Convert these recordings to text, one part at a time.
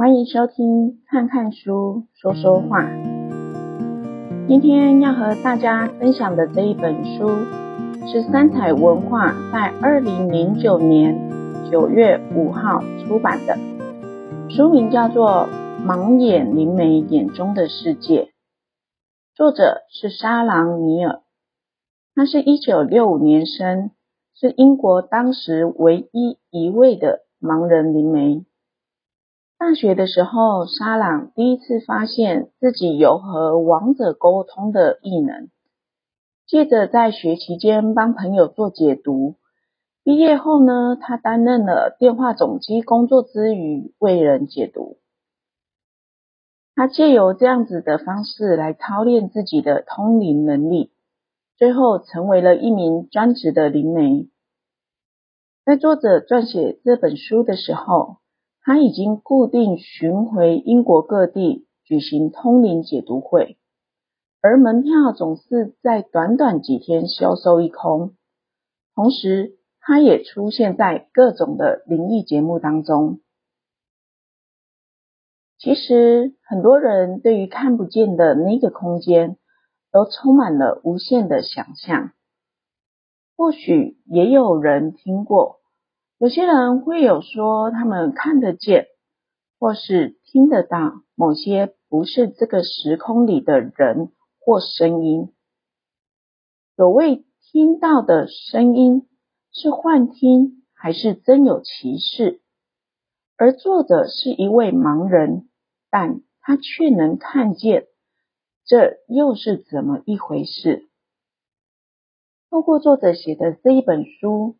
欢迎收听看看书说说话。今天要和大家分享的这一本书是三采文化在二零零九年九月五号出版的，书名叫做《盲眼灵媒眼中的世界》，作者是莎朗尼尔，他是一九六五年生，是英国当时唯一一位的盲人灵媒。大学的时候，莎朗第一次发现自己有和亡者沟通的异能。借着在学期间帮朋友做解读，毕业后呢，他担任了电话总机工作之余，为人解读。他借由这样子的方式来操练自己的通灵能力，最后成为了一名专职的灵媒。在作者撰写这本书的时候，他已经固定巡回英国各地举行通灵解读会，而门票总是在短短几天销售一空。同时，他也出现在各种的灵异节目当中。其实，很多人对于看不见的那个空间，都充满了无限的想象。或许也有人听过。有些人会有说，他们看得见，或是听得到某些不是这个时空里的人或声音。所谓听到的声音，是幻听还是真有其事？而作者是一位盲人，但他却能看见，这又是怎么一回事？透过作者写的这一本书，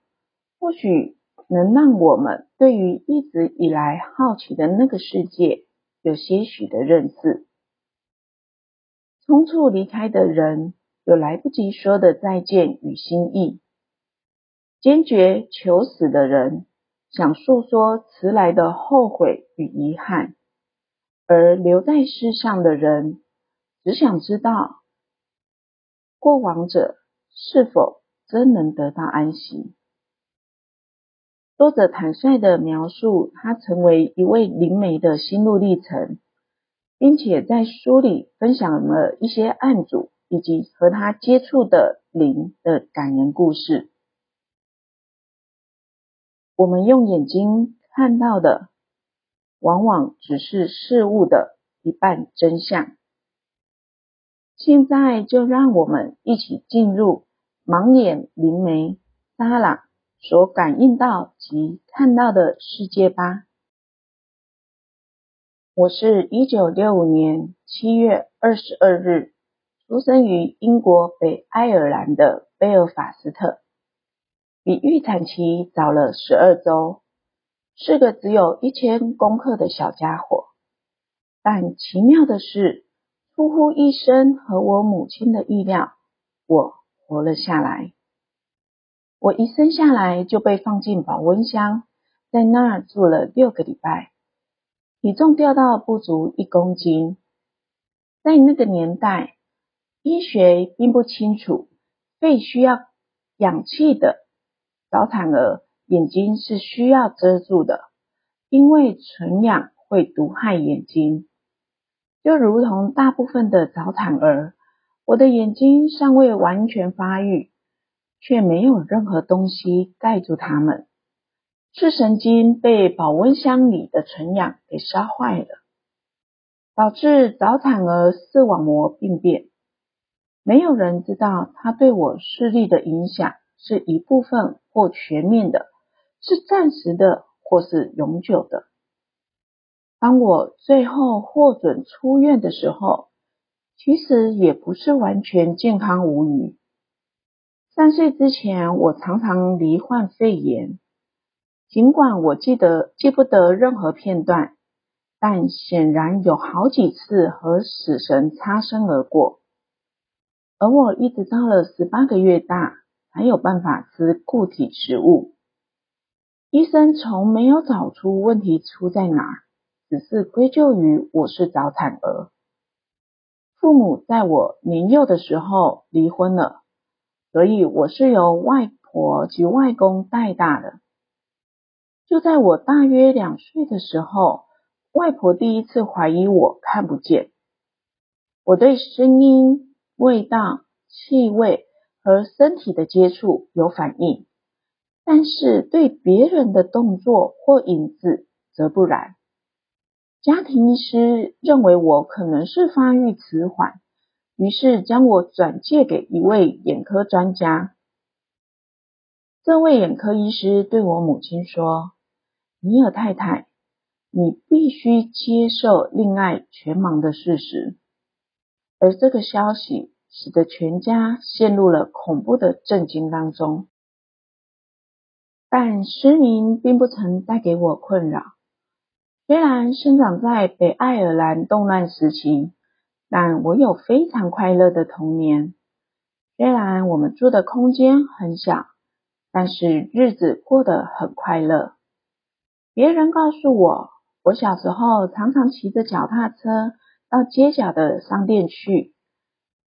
或许。能让我们对于一直以来好奇的那个世界有些许的认识。匆促离开的人，有来不及说的再见与心意；坚决求死的人，想诉说迟来的后悔与遗憾；而留在世上的人，只想知道过往者是否真能得到安息。作者坦率地描述他成为一位灵媒的心路历程，并且在书里分享了一些案主以及和他接触的灵的感人故事。我们用眼睛看到的，往往只是事物的一半真相。现在就让我们一起进入盲眼灵媒莎朗所感应到及看到的世界吧。我是一九六五年七月二十二日出生于英国北爱尔兰的贝尔法斯特，比预产期早了十二周，是个只有一千公克的小家伙。但奇妙的是，出乎医生和我母亲的意料，我活了下来。我一生下来就被放进保温箱，在那儿住了六个礼拜，体重掉到不足一公斤。在那个年代，医学并不清楚，肺需要氧气的早产儿眼睛是需要遮住的，因为纯氧会毒害眼睛。就如同大部分的早产儿，我的眼睛尚未完全发育。却没有任何东西盖住它们，视神经被保温箱里的纯氧给烧坏了，导致早产儿视网膜病变。没有人知道它对我视力的影响是一部分或全面的，是暂时的或是永久的。当我最后获准出院的时候，其实也不是完全健康无虞。三岁之前，我常常罹患肺炎。尽管我记得记不得任何片段，但显然有好几次和死神擦身而过。而我一直到了十八个月大，才有办法吃固体食物。医生从没有找出问题出在哪，只是归咎于我是早产儿。父母在我年幼的时候离婚了。所以我是由外婆及外公带大的。就在我大约两岁的时候，外婆第一次怀疑我看不见。我对声音、味道、气味和身体的接触有反应，但是对别人的动作或影子则不然。家庭医师认为我可能是发育迟缓，于是将我转借给一位眼科专家。这位眼科医师对我母亲说：“尼尔太太，你必须接受令爱全盲的事实。”而这个消息使得全家陷入了恐怖的震惊当中。但失明并不曾带给我困扰。虽然生长在北爱尔兰动乱时期，但我有非常快乐的童年。虽然我们住的空间很小，但是日子过得很快乐。别人告诉我，我小时候常常骑着脚踏车。到街角的商店去，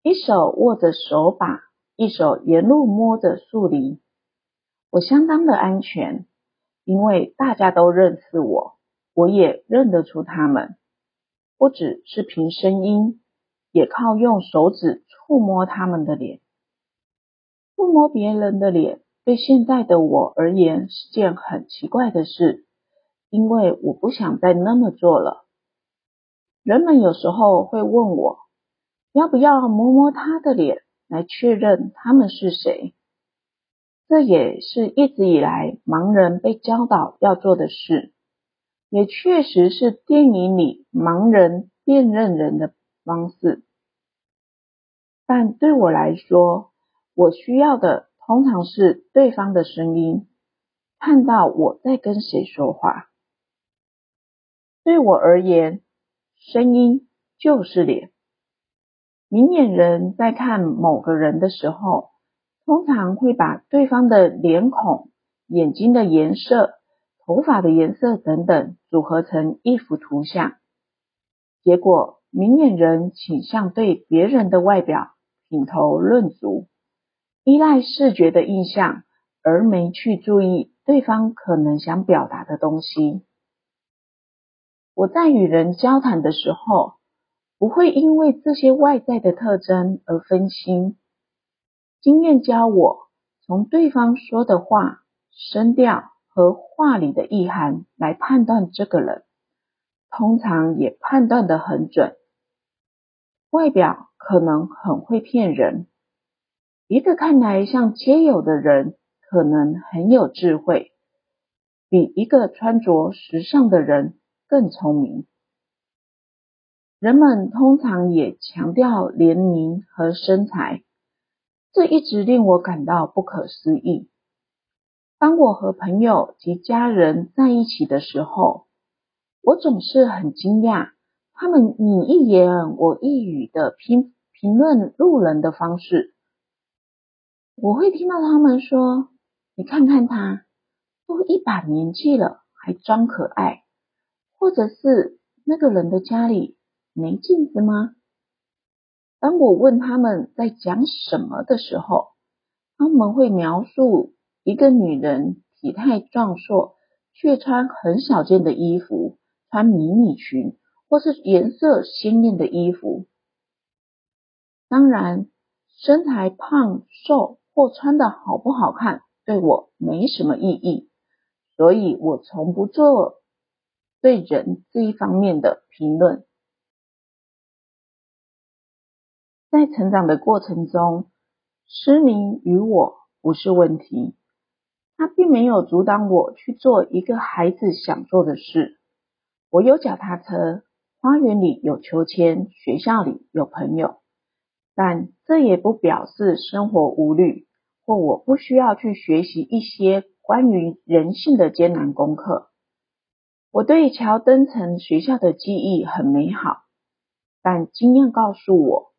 一手握着手把，一手沿路摸着树篱。我相当的安全，因为大家都认识我，我也认得出他们。不只是凭声音，也靠用手指触摸他们的脸。触摸别人的脸，对现在的我而言是件很奇怪的事，因为我不想再那么做了。人们有时候会问我，要不要摸摸他的脸来确认他们是谁？这也是一直以来盲人被教导要做的事，也确实是电影里盲人辨认人的方式。但对我来说，我需要的通常是对方的声音，看到我在跟谁说话。对我而言，声音就是脸。明眼人在看某个人的时候，通常会把对方的脸孔、眼睛的颜色、头发的颜色等等组合成一幅图像。结果，明眼人倾向对别人的外表品头论足，依赖视觉的印象，而没去注意对方可能想表达的东西。我在与人交谈的时候，不会因为这些外在的特征而分心。经验教我，从对方说的话、声调和话里的意涵来判断这个人，通常也判断得很准。外表可能很会骗人，一个看来像街友的人，可能很有智慧，比一个穿着时尚的人更聪明。人们通常也强调年龄和身材，这一直令我感到不可思议。当我和朋友及家人在一起的时候，我总是很惊讶，他们你一言我一语的评评论路人的方式。我会听到他们说：“你看看他，都一把年纪了，还装可爱。”或者是那个人的家里没镜子吗？当我问他们在讲什么的时候，他们会描述一个女人体态壮硕，却穿很小件的衣服，穿迷你裙，或是颜色鲜艳的衣服。当然，身材胖瘦或穿得好不好看，对我没什么意义，所以我从不做。对人这一方面的评论，在成长的过程中，失明与我不是问题，它并没有阻挡我去做一个孩子想做的事。我有脚踏车，花园里有秋千，学校里有朋友，但这也不表示生活无虑，或我不需要去学习一些关于人性的艰难功课。我对乔登城学校的记忆很美好，但经验告诉我，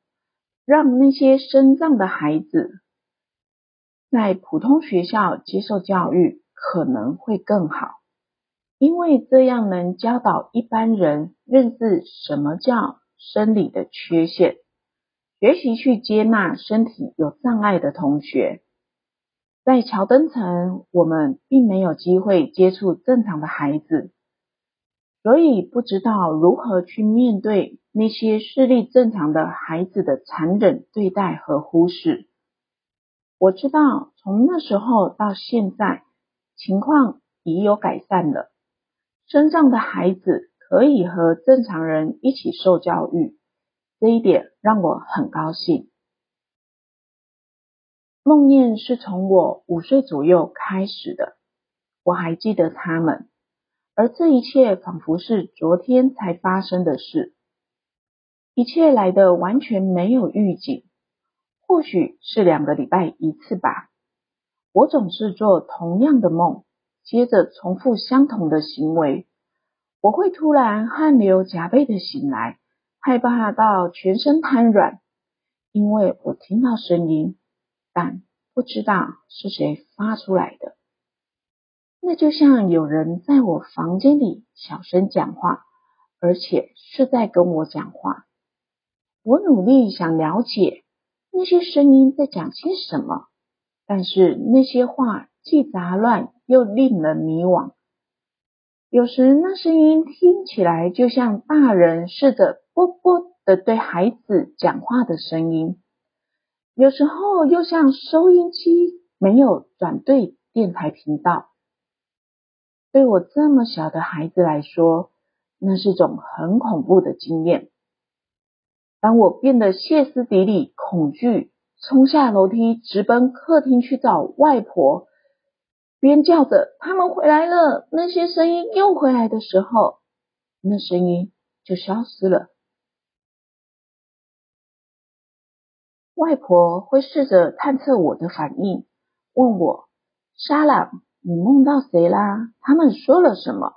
让那些身障的孩子在普通学校接受教育可能会更好，因为这样能教导一般人认识什么叫生理的缺陷，学习去接纳身体有障碍的同学。在乔登城，我们并没有机会接触正常的孩子。所以不知道如何去面对那些视力正常的孩子的残忍对待和忽视。我知道从那时候到现在，情况已有改善了，身上的孩子可以和正常人一起受教育，这一点让我很高兴。梦魇是从我五岁左右开始的，我还记得他们。而这一切仿佛是昨天才发生的事，一切来的完全没有预警。或许是两个礼拜一次吧。我总是做同样的梦，接着重复相同的行为。我会突然汗流浃背的醒来，害怕到全身瘫软，因为我听到声音，但不知道是谁发出来的。那就像有人在我房间里小声讲话，而且是在跟我讲话。我努力想了解那些声音在讲些什么，但是那些话既杂乱又令人迷惘。有时那声音听起来就像大人试着啵啵的对孩子讲话的声音，有时候又像收音机没有转对电台频道。对我这么小的孩子来说，那是种很恐怖的经验。当我变得歇斯底里、恐惧，冲下楼梯，直奔客厅去找外婆，边叫着“他们回来了”，那些声音又回来的时候，那声音就消失了。外婆会试着探测我的反应，问我：“沙朗。”你梦到谁啦？他们说了什么？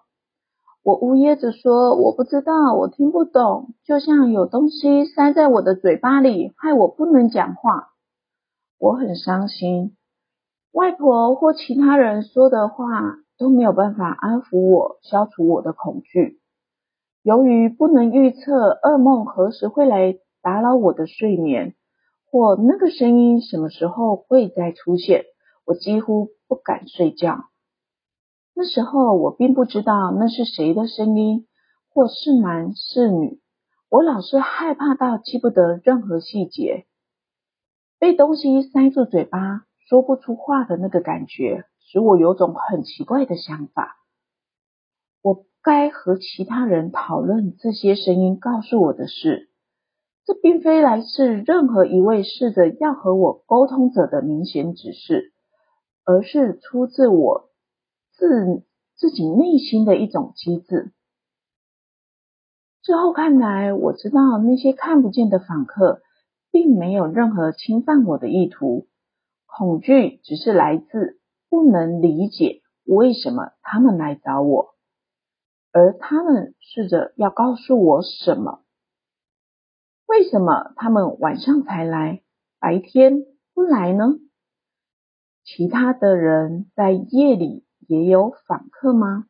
我呜咽着说：“我不知道，我听不懂，就像有东西塞在我的嘴巴里，害我不能讲话。”我很伤心。外婆或其他人说的话都没有办法安抚我，消除我的恐惧。由于不能预测噩梦何时会来打扰我的睡眠，或那个声音什么时候会再出现，我几乎不敢睡觉。那时候我并不知道那是谁的声音，或是男是女。我老是害怕到记不得任何细节。被东西塞住嘴巴，说不出话的那个感觉，使我有种很奇怪的想法。我该和其他人讨论这些声音告诉我的事。这并非来自任何一位试着要和我沟通者的明显指示。而是出自我自自己内心的一种机制。之后看来，我知道那些看不见的访客并没有任何侵犯我的意图，恐惧只是来自不能理解为什么他们来找我，而他们试着要告诉我什么？为什么他们晚上才来，白天不来呢？其他的人在夜里也有访客吗？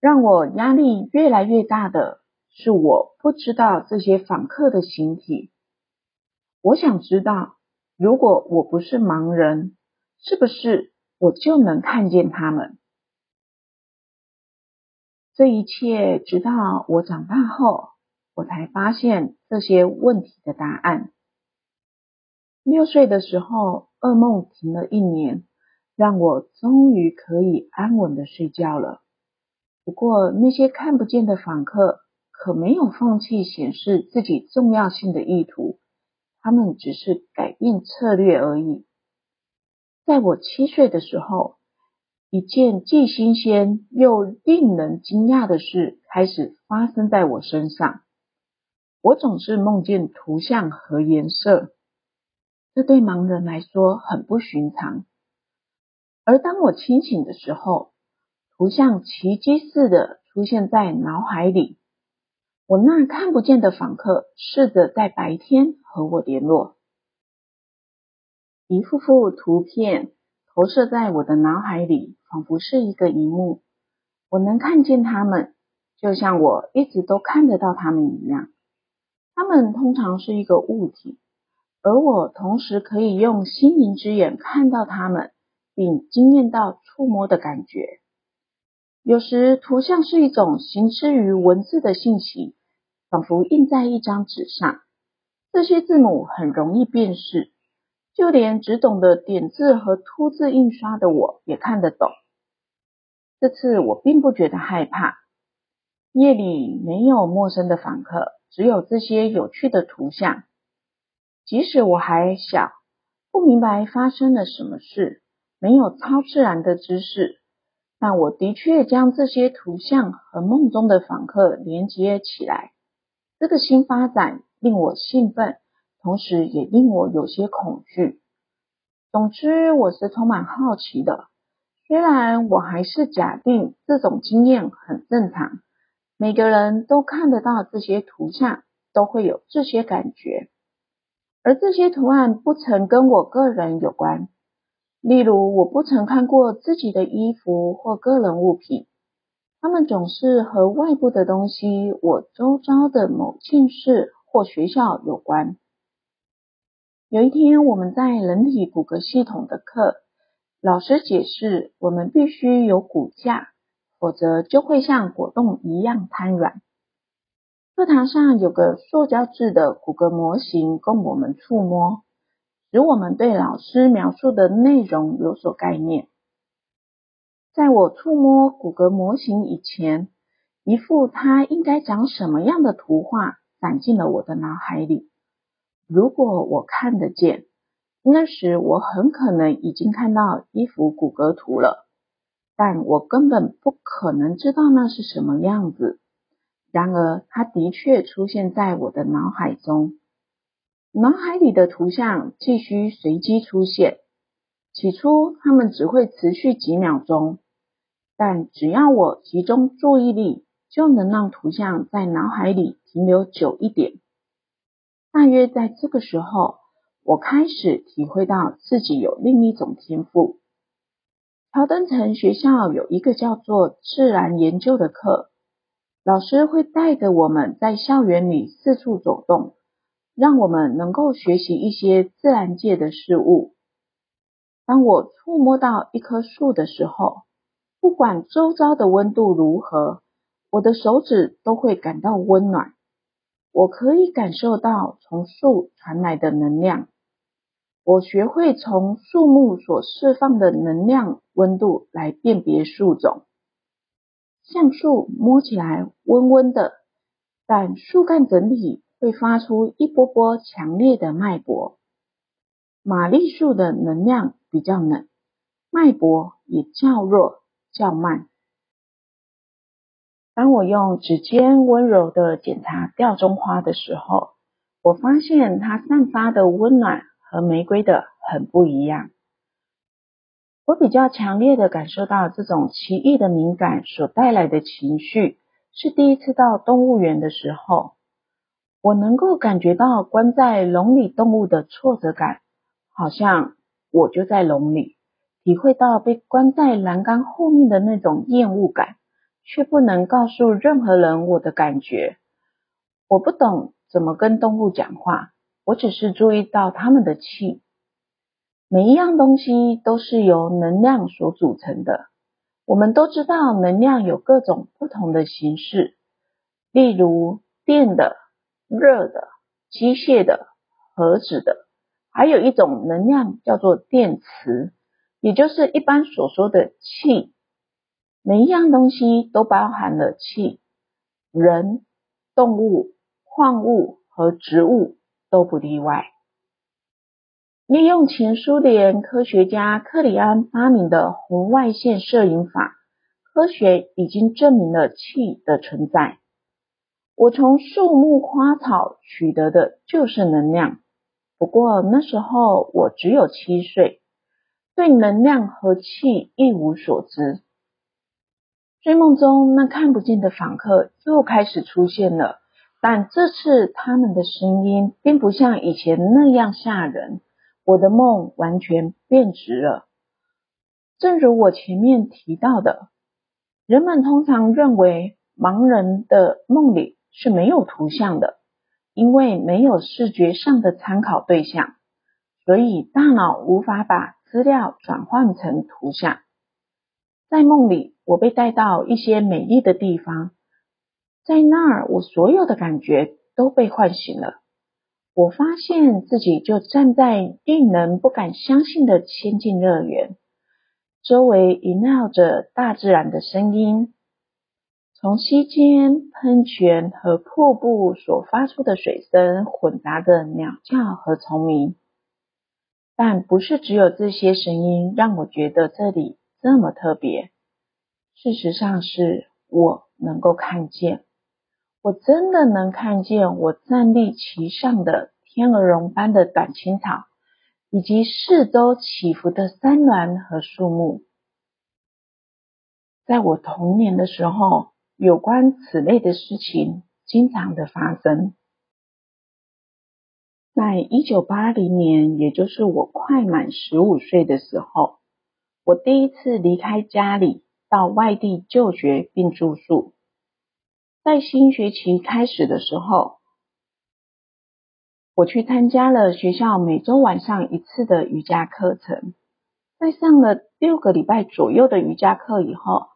让我压力越来越大的是，我不知道这些访客的形体。我想知道，如果我不是盲人，是不是我就能看见他们？这一切直到我长大后，我才发现这些问题的答案。六岁的时候，噩梦停了一年，让我终于可以安稳的睡觉了。不过，那些看不见的访客可没有放弃显示自己重要性的意图，他们只是改变策略而已。在我七岁的时候，一件既新鲜又令人惊讶的事开始发生在我身上。我总是梦见图像和颜色。这对盲人来说很不寻常，而当我清醒的时候，图像奇迹似的出现在脑海里。我那看不见的访客试着在白天和我联络，一幅幅图片投射在我的脑海里，仿佛是一个萤幕。我能看见他们，就像我一直都看得到他们一样。他们通常是一个物体。而我同时可以用心灵之眼看到他们，并惊艳到触摸的感觉。有时图像是一种行之于文字的信息，仿佛印在一张纸上。这些字母很容易辨识，就连只懂得点字和凸字印刷的我也看得懂。这次我并不觉得害怕。夜里没有陌生的访客，只有这些有趣的图像。即使我还小，不明白发生了什么事，没有超自然的知识，但我的确将这些图像和梦中的访客连接起来。这个新发展令我兴奋，同时也令我有些恐惧。总之，我是充满好奇的。虽然我还是假定这种经验很正常，每个人都看得到这些图像，都会有这些感觉。而这些图案不曾跟我个人有关，例如我不曾看过自己的衣服或个人物品，他们总是和外部的东西、我周遭的某件事或学校有关。有一天，我们在人体骨骼系统的课，老师解释，我们必须有骨架，否则就会像果冻一样瘫软。课堂上有个塑胶制的骨骼模型供我们触摸，使我们对老师描述的内容有所概念。在我触摸骨骼模型以前，一幅它应该长什么样的图画闪进了我的脑海里。如果我看得见，那时我很可能已经看到一幅骨骼图了，但我根本不可能知道那是什么样子。然而，它的确出现在我的脑海中。脑海里的图像继续随机出现。起初，它们只会持续几秒钟，但只要我集中注意力，就能让图像在脑海里停留久一点。大约在这个时候，我开始体会到自己有另一种天赋。乔登城学校有一个叫做自然研究的课。老师会带着我们在校园里四处走动，让我们能够学习一些自然界的事物。当我触摸到一棵树的时候，不管周遭的温度如何，我的手指都会感到温暖。我可以感受到从树传来的能量。我学会从树木所释放的能量温度来辨别树种。橡树摸起来温温的，但树干整体会发出一波波强烈的脉搏。玛丽树的能量比较冷，脉搏也较弱、较慢。当我用指尖温柔的检查吊钟花的时候，我发现它散发的温暖和玫瑰的很不一样。我比较强烈的感受到这种奇异的敏感所带来的情绪，是第一次到动物园的时候，我能够感觉到关在笼里动物的挫折感，好像我就在笼里，体会到被关在栏杆后面的那种厌恶感，却不能告诉任何人我的感觉。我不懂怎么跟动物讲话，我只是注意到它们的气。每一样东西都是由能量所组成的。我们都知道能量有各种不同的形式，例如电的、热的、机械的、核子的，还有一种能量叫做电磁，也就是一般所说的气。每一样东西都包含了气，人、动物、矿物和植物都不例外。利用前苏联科学家克里安发明的红外线摄影法，科学已经证明了气的存在。我从树木花草取得的就是能量，不过那时候我只有七岁，对能量和气一无所知。睡梦中，那看不见的访客又开始出现了，但这次他们的声音并不像以前那样吓人。我的梦完全变质了。正如我前面提到的，人们通常认为盲人的梦里是没有图像的，因为没有视觉上的参考对象，所以大脑无法把资料转换成图像。在梦里，我被带到一些美丽的地方，在那儿，我所有的感觉都被唤醒了。我发现自己就站在令人不敢相信的仙境乐园，周围萦绕着大自然的声音，从溪间喷泉和瀑布所发出的水声混杂着鸟叫和虫鸣。但不是只有这些声音让我觉得这里这么特别。事实上是我能够看见，我真的能看见我站立其上的天鹅绒般的短青草，以及四周起伏的山峦和树木。在我童年的时候，有关此类的事情经常的发生。在一九八零年，也就是我快满十五岁的时候，我第一次离开家里。到外地就学并住宿，在新学期开始的时候，我去参加了学校每周晚上一次的瑜伽课程。在上了六个礼拜左右的瑜伽课以后，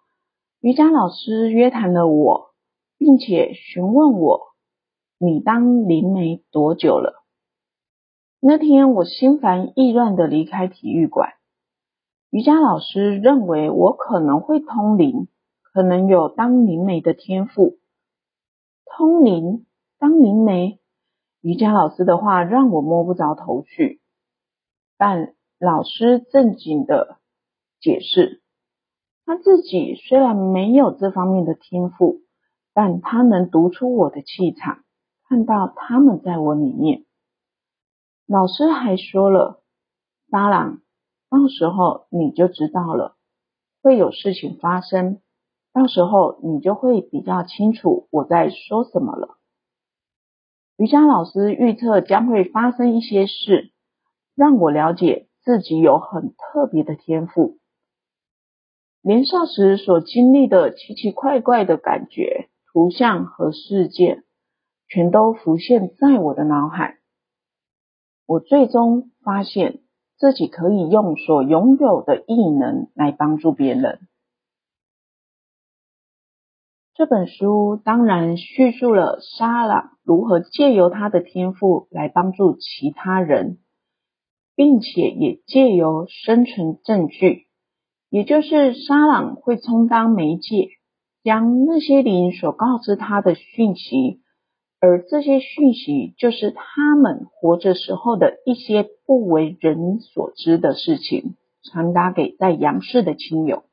瑜伽老师约谈了我，并且询问我：“你当灵媒多久了？”那天我心烦意乱的离开体育馆。瑜伽老师认为我可能会通灵，可能有当灵媒的天赋。通灵，当灵媒，瑜伽老师的话让我摸不着头绪。但老师正经的解释，他自己虽然没有这方面的天赋，但他能读出我的气场，看到他们在我里面。老师还说了，当然。到时候你就知道了，会有事情发生。到时候你就会比较清楚我在说什么了。瑜伽老师预测将会发生一些事，让我了解自己有很特别的天赋。年少时所经历的奇奇怪怪的感觉、图像和事件，全都浮现在我的脑海。我最终发现。自己可以用所拥有的异能来帮助别人。这本书当然叙述了沙朗如何借由他的天赋来帮助其他人，并且也借由生存证据，也就是沙朗会充当媒介，将那些灵所告知他的讯息。而这些讯息，就是他们活着时候的一些不为人所知的事情，传达给在阳世的亲友，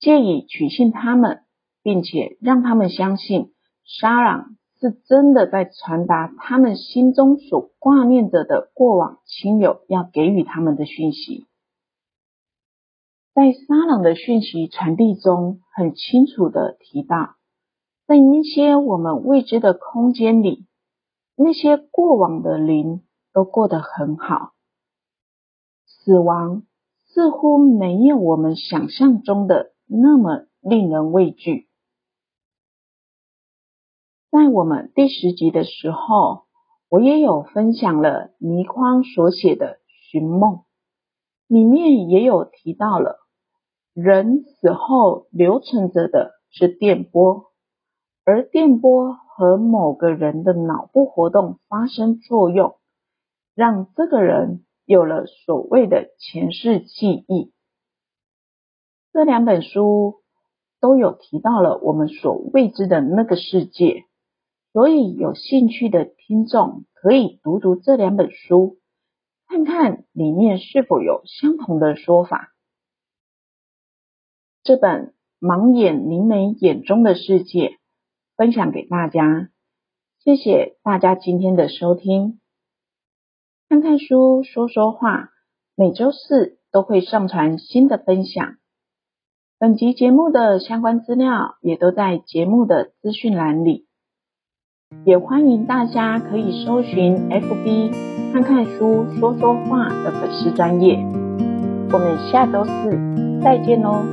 借以取信他们，并且让他们相信沙朗是真的在传达他们心中所挂念着的过往亲友要给予他们的讯息。在沙朗的讯息传递中，很清楚的提到。在一些我们未知的空间里，那些过往的灵都过得很好。死亡似乎没有我们想象中的那么令人畏惧。在我们第十集的时候，我也有分享了倪匡所写的《寻梦》，里面也有提到了，人死后留存着的是电波。而电波和某个人的脑部活动发生作用，让这个人有了所谓的前世记忆。这两本书都有提到了我们所未知的那个世界，所以有兴趣的听众可以读读这两本书，看看里面是否有相同的说法。这本《盲眼灵媒眼中的世界》。分享给大家，谢谢大家今天的收听。看看书，说说话，每周四都会上传新的分享。本集节目的相关资料也都在节目的资讯栏里，也欢迎大家可以搜寻 FB 看看书，说说话的粉丝专页。我们下周四再见喽！